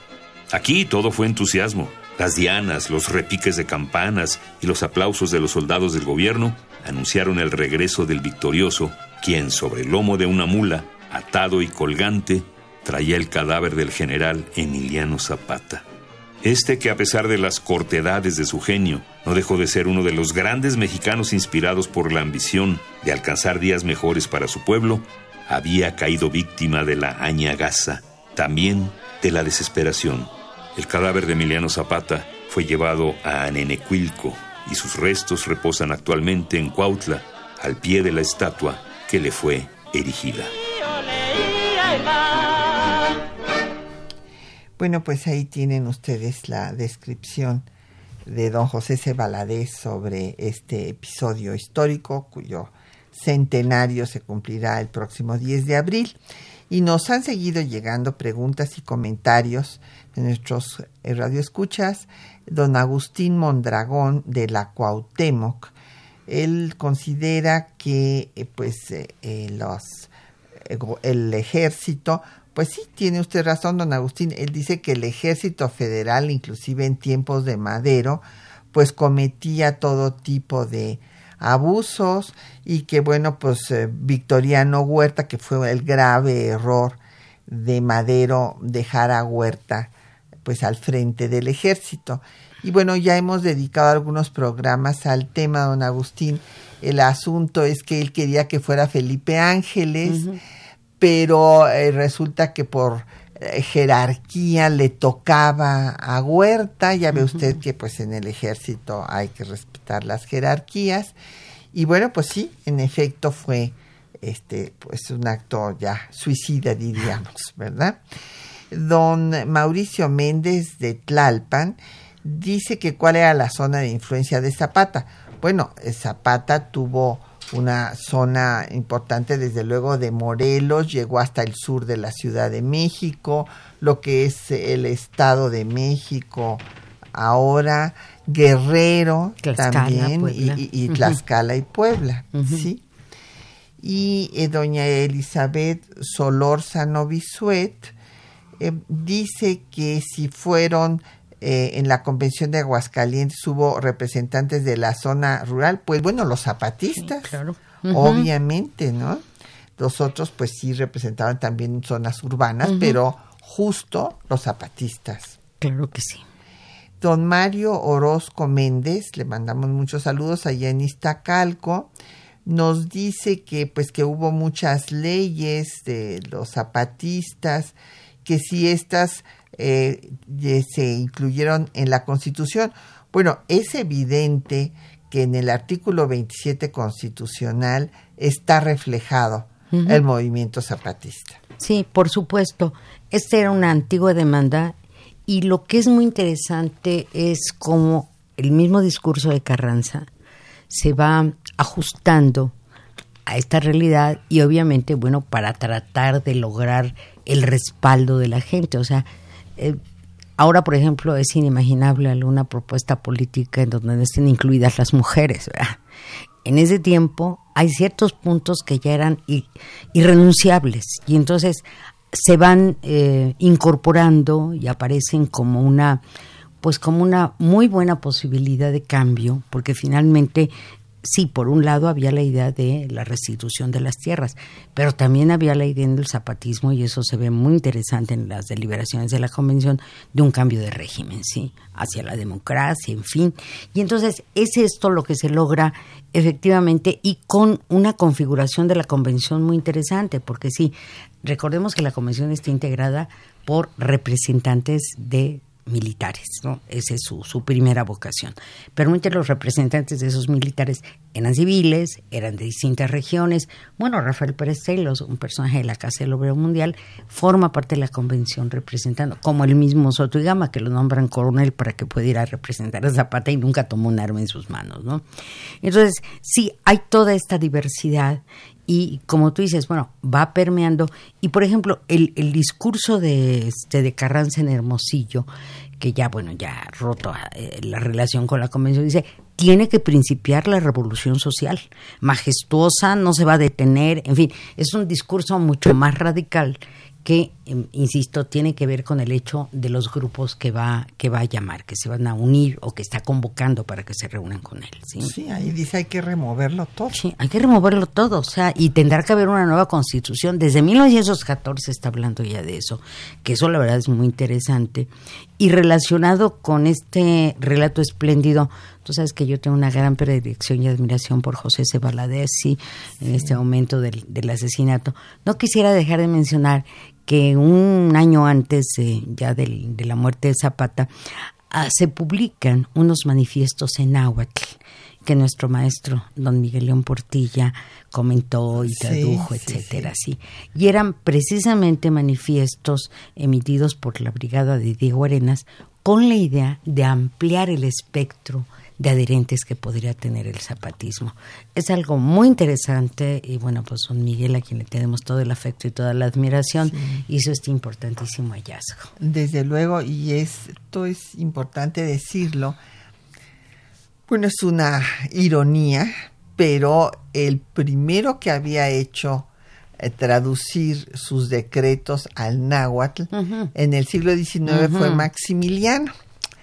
Aquí todo fue entusiasmo. Las dianas, los repiques de campanas y los aplausos de los soldados del gobierno anunciaron el regreso del victorioso, quien sobre el lomo de una mula, atado y colgante, traía el cadáver del general Emiliano Zapata. Este que a pesar de las cortedades de su genio, no dejó de ser uno de los grandes mexicanos inspirados por la ambición de alcanzar días mejores para su pueblo, había caído víctima de la añagaza, también de la desesperación. El cadáver de Emiliano Zapata fue llevado a Anenecuilco y sus restos reposan actualmente en Cuautla, al pie de la estatua que le fue erigida. Bueno, pues ahí tienen ustedes la descripción de don José C. sobre este episodio histórico cuyo centenario se cumplirá el próximo 10 de abril. Y nos han seguido llegando preguntas y comentarios de nuestros eh, radioescuchas. Don Agustín Mondragón de la Cuauhtémoc. Él considera que eh, pues eh, el ejército pues sí, tiene usted razón, don Agustín. Él dice que el ejército federal, inclusive en tiempos de Madero, pues cometía todo tipo de abusos y que bueno, pues eh, Victoriano Huerta, que fue el grave error de Madero dejar a Huerta pues al frente del ejército. Y bueno, ya hemos dedicado algunos programas al tema, don Agustín. El asunto es que él quería que fuera Felipe Ángeles pero eh, resulta que por eh, jerarquía le tocaba a Huerta, ya ve usted que pues en el ejército hay que respetar las jerarquías y bueno, pues sí, en efecto fue este pues un acto ya suicida diríamos, [laughs] ¿verdad? Don Mauricio Méndez de Tlalpan dice que cuál era la zona de influencia de Zapata. Bueno, Zapata tuvo una zona importante desde luego de Morelos, llegó hasta el sur de la Ciudad de México, lo que es el Estado de México ahora, Guerrero también y, Tlaxcala y Puebla, ¿sí? Y eh, doña Elizabeth Solórzano Bisuet eh, dice que si fueron eh, en la convención de Aguascalientes hubo representantes de la zona rural, pues bueno, los zapatistas, obviamente, ¿no? Los otros pues sí representaban también zonas urbanas, pero justo los zapatistas. Claro que sí. Don Mario Orozco Méndez, le mandamos muchos saludos allá en Iztacalco, nos dice que pues que hubo muchas leyes de los zapatistas, que si estas eh, se incluyeron en la Constitución. Bueno, es evidente que en el artículo 27 constitucional está reflejado el movimiento zapatista. Sí, por supuesto. Esta era una antigua demanda y lo que es muy interesante es cómo el mismo discurso de Carranza se va ajustando a esta realidad y obviamente, bueno, para tratar de lograr el respaldo de la gente. O sea, eh, ahora, por ejemplo, es inimaginable alguna propuesta política en donde no estén incluidas las mujeres. En ese tiempo hay ciertos puntos que ya eran irrenunciables y entonces se van eh, incorporando y aparecen como una pues como una muy buena posibilidad de cambio, porque finalmente sí, por un lado había la idea de la restitución de las tierras, pero también había la idea del zapatismo, y eso se ve muy interesante en las deliberaciones de la convención, de un cambio de régimen, ¿sí? Hacia la democracia, en fin. Y entonces es esto lo que se logra efectivamente y con una configuración de la convención muy interesante, porque sí, recordemos que la convención está integrada por representantes de militares, ¿no? Esa es su, su primera vocación. Pero muchos los representantes de esos militares eran civiles, eran de distintas regiones. Bueno, Rafael Pérez Celos, un personaje de la Casa del Obrero Mundial, forma parte de la convención representando, como el mismo Soto y Gama, que lo nombran coronel para que pueda ir a representar a Zapata y nunca tomó un arma en sus manos, ¿no? Entonces, sí, hay toda esta diversidad y como tú dices, bueno, va permeando. Y por ejemplo, el, el discurso de, este, de Carranza en Hermosillo, que ya, bueno, ya roto eh, la relación con la convención, dice, tiene que principiar la revolución social. Majestuosa, no se va a detener, en fin, es un discurso mucho más radical que, em, insisto, tiene que ver con el hecho de los grupos que va, que va a llamar, que se van a unir o que está convocando para que se reúnan con él. Sí, sí ahí dice hay que removerlo todo. Sí, hay que removerlo todo, o sea, y tendrá que haber una nueva constitución. Desde 1914 está hablando ya de eso, que eso la verdad es muy interesante. Y relacionado con este relato espléndido, tú sabes que yo tengo una gran predilección y admiración por José C. sí, en este momento del, del asesinato. No quisiera dejar de mencionar que un año antes ya de la muerte de Zapata ah, se publican unos manifiestos en náhuatl que nuestro maestro don Miguel León Portilla comentó y tradujo, etcétera, sí, Y eran precisamente manifiestos emitidos por la brigada de Diego Arenas con la idea de ampliar el espectro de adherentes que podría tener el zapatismo. Es algo muy interesante y bueno, pues son Miguel a quien le tenemos todo el afecto y toda la admiración hizo este importantísimo hallazgo. Desde luego, y esto es importante decirlo, bueno, es una ironía, pero el primero que había hecho eh, traducir sus decretos al náhuatl en el siglo XIX fue Maximiliano.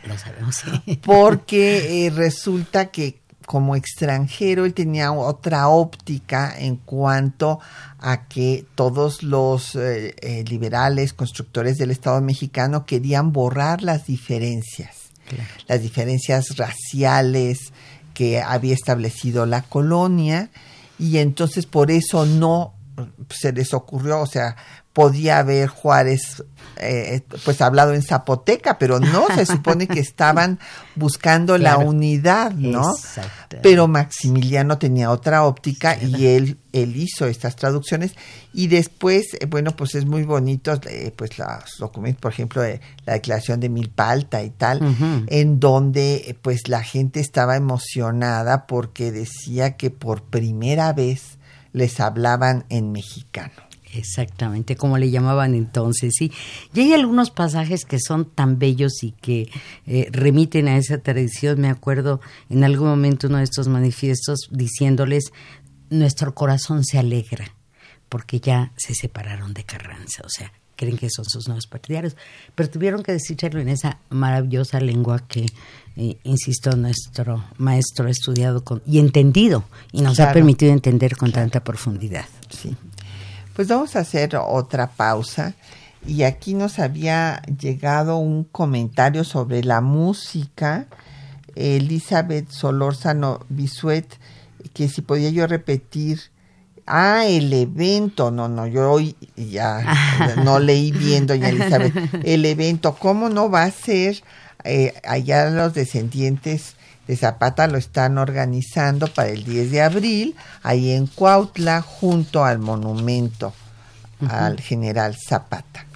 Lo sabemos, [laughs] Porque eh, resulta que como extranjero él tenía otra óptica en cuanto a que todos los eh, eh, liberales constructores del Estado mexicano querían borrar las diferencias, las diferencias raciales que había establecido la colonia y entonces por eso no se les ocurrió, o sea, podía haber Juárez eh, pues hablado en zapoteca, pero no, se [laughs] supone que estaban buscando la unidad, ¿no? Pero Maximiliano tenía otra óptica y él, él hizo estas traducciones y después, eh, bueno, pues es muy bonito, eh, pues los documentos, por ejemplo, la declaración de Milpalta y tal, en donde pues la gente estaba emocionada porque decía que por primera vez les hablaban en mexicano. Exactamente, como le llamaban entonces, sí. Y hay algunos pasajes que son tan bellos y que eh, remiten a esa tradición. Me acuerdo en algún momento uno de estos manifiestos diciéndoles, nuestro corazón se alegra porque ya se separaron de Carranza, o sea, creen que son sus nuevos partidarios, pero tuvieron que decirlo en esa maravillosa lengua que, eh, insisto, nuestro maestro ha estudiado con, y entendido y nos ha permitido entender con tanta profundidad. Sí. Pues vamos a hacer otra pausa y aquí nos había llegado un comentario sobre la música. Elizabeth Solórzano Bisuet, que si podía yo repetir. Ah, el evento. No, no, yo hoy ya [laughs] no leí bien, doña Elizabeth. El evento, ¿cómo no va a ser? Eh, allá los descendientes de Zapata lo están organizando para el 10 de abril, ahí en Cuautla, junto al monumento al general Zapata.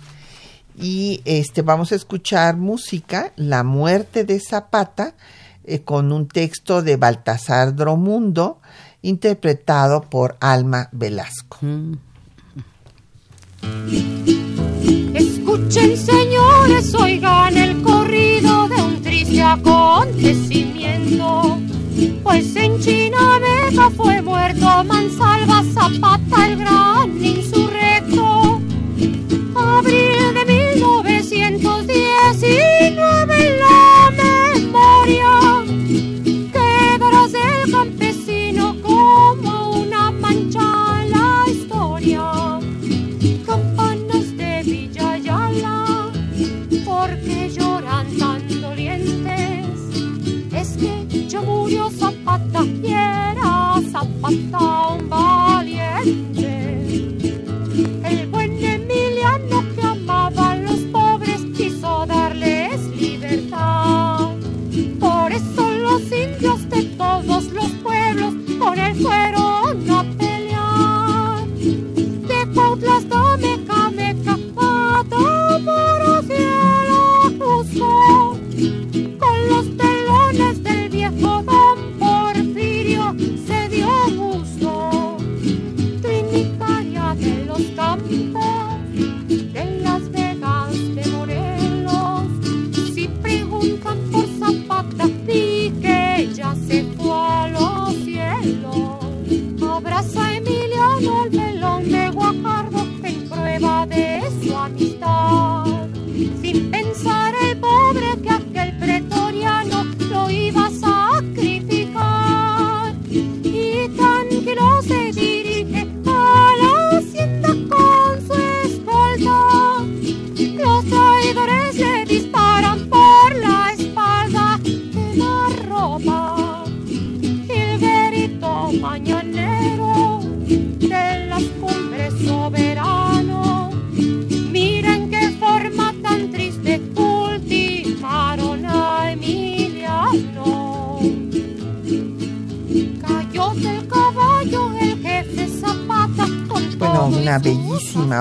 Y este vamos a escuchar música, La muerte de Zapata, eh, con un texto de Baltasar Dromundo, interpretado por Alma Velasco. Escuchen señores, oigan el corrido de un triste acontecimiento. Pues en China Vega fue muerto Mansalva Zapata, el gran insurrecto. Abril de 1919 en la memoria hasta un valiente. El buen Emiliano que amaba a los pobres quiso darles libertad. Por eso los indios de todos los pueblos con él fueron a pelear. De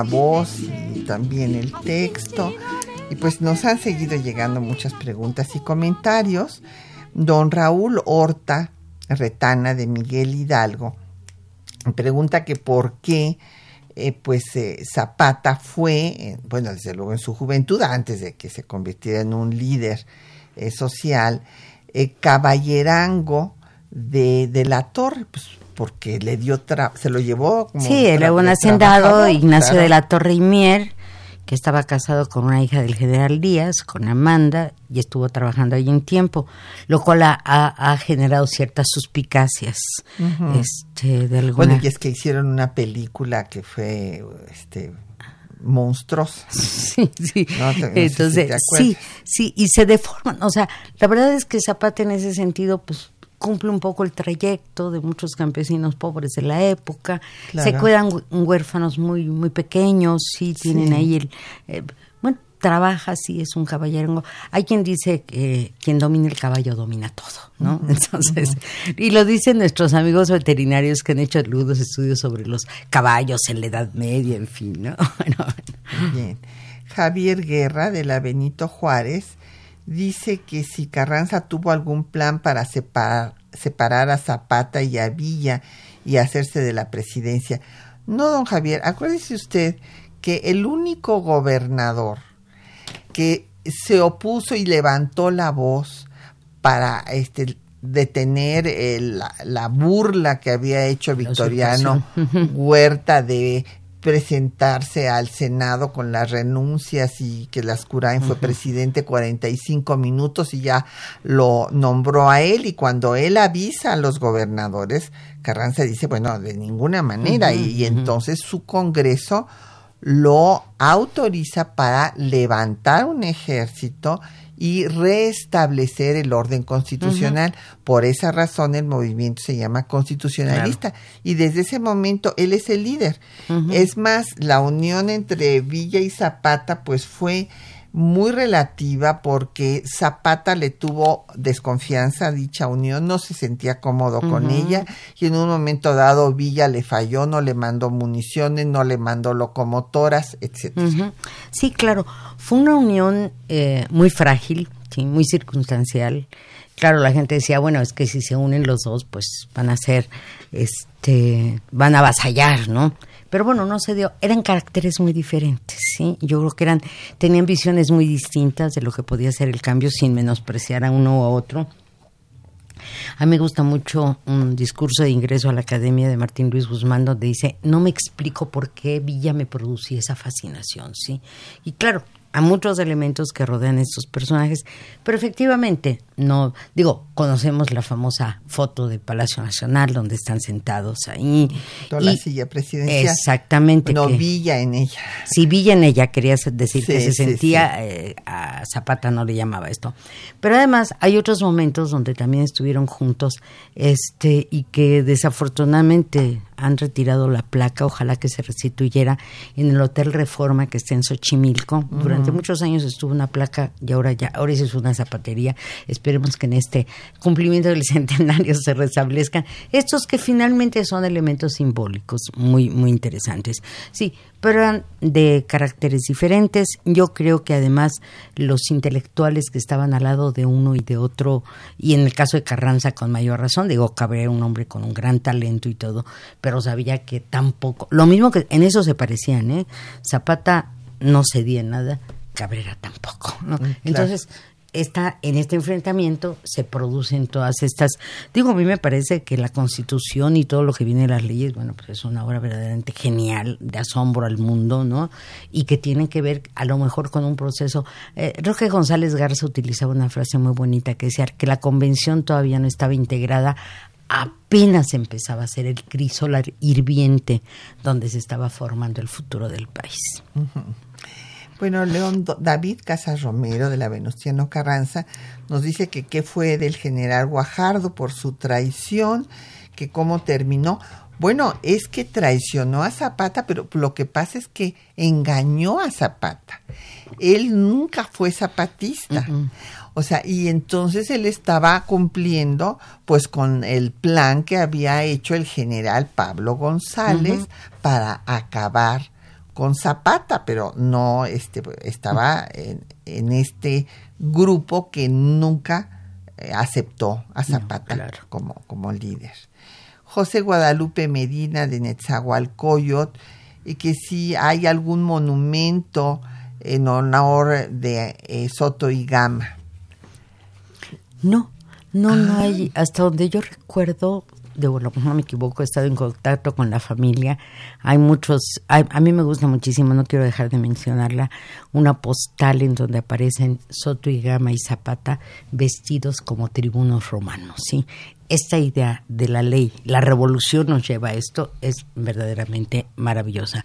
voz y también el texto. Y pues nos han seguido llegando muchas preguntas y comentarios. Don Raúl Horta Retana de Miguel Hidalgo pregunta que por qué eh, pues eh, Zapata fue, eh, bueno, desde luego en su juventud, antes de que se convirtiera en un líder social, caballerango de, de la torre, pues porque le dio, tra- se lo llevó como... Sí, era un hacendado, Ignacio claro. de la Torre y Mier, que estaba casado con una hija del general Díaz, con Amanda, y estuvo trabajando ahí un tiempo, lo cual ha, ha- ha generado ciertas suspicacias este, de alguna... Bueno, y es que hicieron una película que fue este monstruosa. [laughs] Sí, sí. No, te- no sé si Entonces, sí, sí, y se deforman. O sea, la verdad es que Zapata en ese sentido, pues cumple un poco el trayecto de muchos campesinos pobres de la época. Claro. Se hue- huérfanos muy muy pequeños, sí, tienen Sí. ahí el... eh, bueno, trabaja, sí, es un caballero. Hay quien dice que quien domina el caballo domina todo, ¿no? Entonces, y lo dicen nuestros amigos veterinarios que han hecho aludos estudios sobre los caballos en la Edad Media, en fin, ¿no? [laughs] Bueno, Bien. Javier Guerra de la Benito Juárez dice que si Carranza tuvo algún plan para separar, separar a Zapata y a Villa y hacerse de la presidencia. No, don Javier, acuérdese usted que el único gobernador que se opuso y levantó la voz para este detener el- la, la burla que había hecho Victoriano Huerta de presentarse al Senado con las renuncias y que Lascurain fue presidente 45 minutos y ya lo nombró a él y cuando él avisa a los gobernadores, Carranza dice, bueno, de ninguna manera y, y entonces su Congreso lo autoriza para levantar un ejército y restablecer el orden constitucional. Por esa razón el movimiento se llama constitucionalista y desde ese momento él es el líder. Es más, la unión entre Villa y Zapata pues fue muy relativa porque Zapata le tuvo desconfianza a dicha unión, no se sentía cómodo con ella y en un momento dado Villa le falló, no le mandó municiones, no le mandó locomotoras, etcétera. Ujú. Sí, claro. Fue una unión eh, muy frágil, sí, muy circunstancial. Claro, la gente decía, bueno, es que si se unen los dos, pues van a ser, este, van a avasallar, ¿no? Pero bueno, no se dio. Eran caracteres muy diferentes, ¿sí? Yo creo que eran, tenían visiones muy distintas de lo que podía ser el cambio sin menospreciar a uno u a otro. A mí me gusta mucho un discurso de ingreso a la Academia de Martín Luis Guzmán donde dice, no me explico por qué Villa me producía esa fascinación, ¿sí? Y claro, a muchos elementos que rodean estos personajes, pero efectivamente, no, digo, conocemos la famosa foto de Palacio Nacional donde están sentados ahí. Toda la y- silla presidencial. Exactamente. No, que- Villa en ella. si Villa en ella quería se- decir que Sí, se sí, sentía, eh, a Zapata no le llamaba esto. Pero además hay otros momentos donde también estuvieron juntos este y que desafortunadamente han retirado la placa, ojalá que se restituyera en el Hotel Reforma que está en Xochimilco. Durante muchos años estuvo una placa y ahora ya, ahora eso es una zapatería. Esperemos que en este cumplimiento del [laughs] centenario se restablezcan estos que finalmente son elementos simbólicos muy, muy interesantes. Sí, pero eran de caracteres diferentes. Yo creo que además los intelectuales que estaban al lado de uno y de otro, y en el caso de Carranza con mayor razón, digo, Cabrera era un hombre con un gran talento y todo, pero sabía que tampoco, lo mismo que en eso se parecían, ¿eh? Zapata no cedía en nada, Cabrera tampoco, ¿no? Entonces, esta, en este enfrentamiento se producen todas estas. Digo, a mí me parece que la Constitución y todo lo que viene de las leyes, bueno, pues es una obra verdaderamente genial, de asombro al mundo, ¿no? Y que tienen que ver a lo mejor con un proceso. Eh, Roque González Garza utilizaba una frase muy bonita que decía que la convención todavía no estaba integrada. Apenas empezaba a ser el crisol hirviente donde se estaba formando el futuro del país. Bueno, León David Casas Romero de la Venustiano Carranza nos dice que qué fue del general Guajardo por su traición, que cómo terminó. Bueno, es que traicionó a Zapata, pero lo que pasa es que engañó a Zapata. Él nunca fue zapatista. O sea, y entonces él estaba cumpliendo pues con el plan que había hecho el general Pablo González para acabar con Zapata, pero no este estaba en, en este grupo que nunca eh, aceptó a Zapata claro. como, como líder. José Guadalupe Medina de Netzahualcoyot, y que si hay algún monumento en honor de eh, Soto y Gama. No, no, no hay, hasta donde yo recuerdo, de bueno, no me equivoco, he estado en contacto con la familia. Hay muchos, hay- a mí me gusta muchísimo, no quiero dejar de mencionarla, una postal en donde aparecen Soto y Gama y Zapata vestidos como tribunos romanos, ¿sí? Esta idea de la ley, la revolución nos lleva a esto, es verdaderamente maravillosa.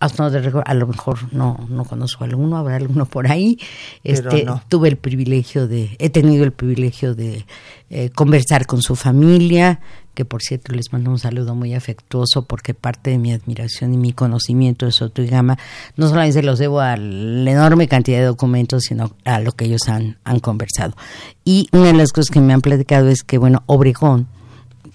Recuerdo, a lo mejor no, no conozco alguno, habrá alguno por ahí. Este, no. tuve el privilegio de, he tenido el privilegio de eh, conversar con su familia, que por cierto les mando un saludo muy afectuoso porque parte de mi admiración y mi conocimiento de Soto y Gama no solamente los debo a la enorme cantidad de documentos, sino a lo que ellos han, han conversado. Y una de las cosas que me han platicado es que, bueno, Obregón,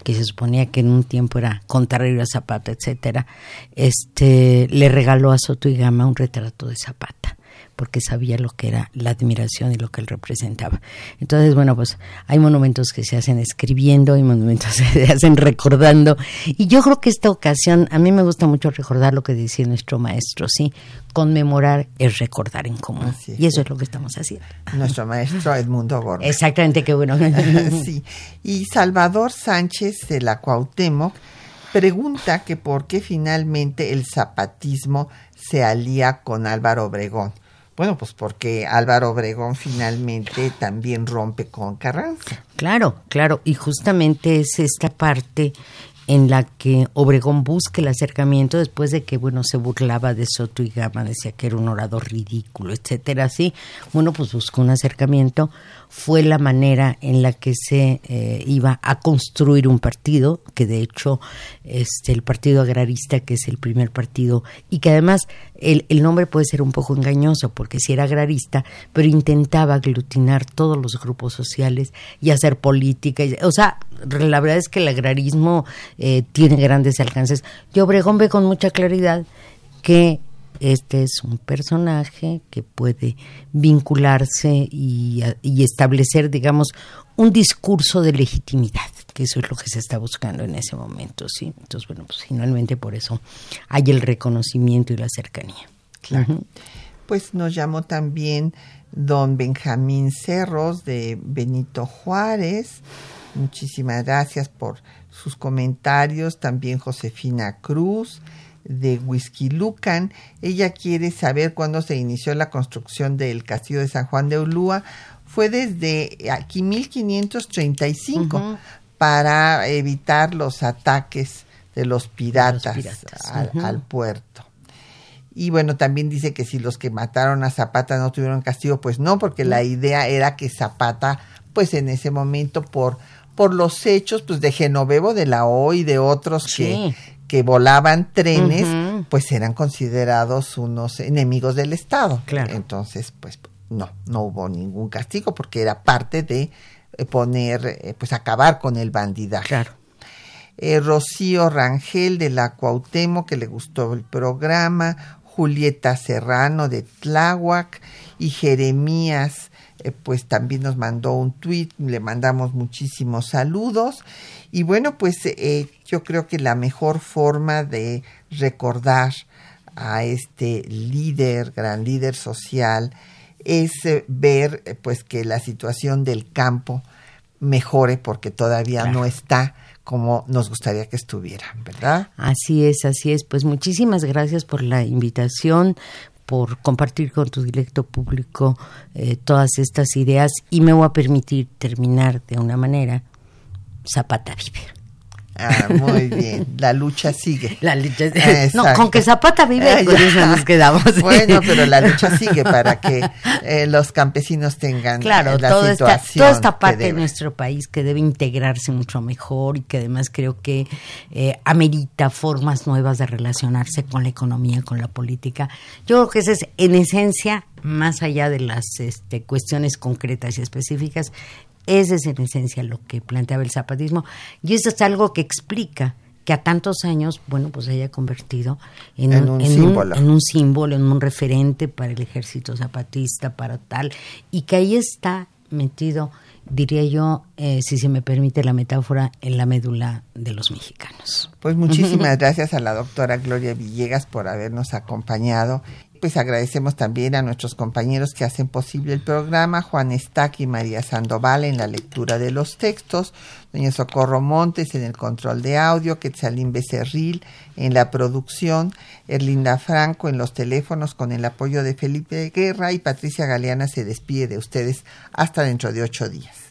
que se suponía que en un tiempo era contrario a Zapata, etcétera, este le regaló a Soto y Gama un retrato de Zapata porque sabía lo que era la admiración y lo que él representaba. Entonces, bueno, pues hay monumentos que se hacen escribiendo, hay monumentos [laughs] que se hacen recordando. Y yo creo que esta ocasión, a mí me gusta mucho recordar lo que decía nuestro maestro, ¿sí? Conmemorar es recordar en común. Y eso es lo que estamos haciendo. Nuestro maestro Edmundo Gordo. Exactamente, qué bueno. [laughs] sí. Y Salvador Sánchez de la Cuauhtémoc pregunta que por qué finalmente el zapatismo se alía con Álvaro Obregón. Bueno, pues porque Álvaro Obregón finalmente también rompe con Carranza. Claro, claro, y justamente es esta parte en la que Obregón busca el acercamiento después de que, bueno, se burlaba de Soto y Gama, decía que era un orador ridículo, etcétera, así. Bueno, pues buscó un acercamiento, fue la manera en la que se eh, iba a construir un partido, que de hecho, este, el Partido Agrarista, que es el primer partido, y que además el, el nombre puede ser un poco engañoso, porque si era agrarista, pero intentaba aglutinar todos los grupos sociales y hacer política. y- o sea, la verdad es que el agrarismo eh, tiene grandes alcances. Y Obregón ve con mucha claridad que este es un personaje que puede vincularse y, y establecer, digamos, un discurso de legitimidad, que eso es lo que se está buscando en ese momento, ¿sí? Entonces, bueno, pues finalmente por eso hay el reconocimiento y la cercanía. Claro. Pues nos llamó también don Benjamín Cerros de Benito Juárez. Muchísimas gracias por sus comentarios. También Josefina Cruz de Whisky Lucan. Ella quiere saber cuándo se inició la construcción del castillo de San Juan de Ulúa. Fue desde aquí 1535 para evitar los ataques de los piratas, piratas, al- puerto. Y bueno, también dice que si los que mataron a Zapata no tuvieron castigo, pues no, porque la idea era que Zapata, pues en ese momento, por, por los hechos pues de Genovevo, de la O y de otros Sí. que, que volaban trenes, pues eran considerados unos enemigos del Estado. Claro. Entonces, pues no, no hubo ningún castigo porque era parte de eh, poner, eh, pues acabar con el bandidaje Claro. eh, Rocío Rangel de la Cuauhtémoc, que le gustó el programa, Julieta Serrano de Tláhuac y Jeremías, eh, pues también nos mandó un tweet, le mandamos muchísimos saludos. Y bueno, pues eh, yo creo que la mejor forma de recordar a este líder, gran líder social, es eh, ver eh, pues que la situación del campo mejore porque todavía Claro. no está como nos gustaría que estuviera, ¿verdad? Así es, así es. Pues muchísimas gracias por la invitación, por compartir con tu directo público eh, todas estas ideas y me voy a permitir terminar de una manera. Zapata vive. Ah, muy bien, la lucha sigue. La lucha Exacto. No, con que Zapata vive, Ah, con eso nos quedamos. Bueno, pero la lucha sigue para que eh, los campesinos tengan Claro, eh, la toda esta, situación toda esta parte de nuestro país que debe integrarse mucho mejor y que además creo que eh, amerita formas nuevas de relacionarse con la economía, con la política. Yo creo que ese es, en esencia, más allá de las este, cuestiones concretas y específicas, ese es en esencia lo que planteaba el zapatismo y eso es algo que explica que a tantos años, bueno, pues se haya convertido en, En un símbolo. en un símbolo, en un referente para el ejército zapatista, para tal, y que ahí está metido, diría yo, eh, si se me permite la metáfora, en la médula de los mexicanos. Pues muchísimas [laughs] gracias a la doctora Gloria Villegas por habernos acompañado. Pues agradecemos también a nuestros compañeros que hacen posible el programa, Juan Estac y María Sandoval en la lectura de los textos, doña Socorro Montes en el control de audio, Quetzalín Becerril en la producción, Erlinda Franco en los teléfonos con el apoyo de Felipe Guerra y Patricia Galeana se despide de ustedes hasta dentro de ocho días.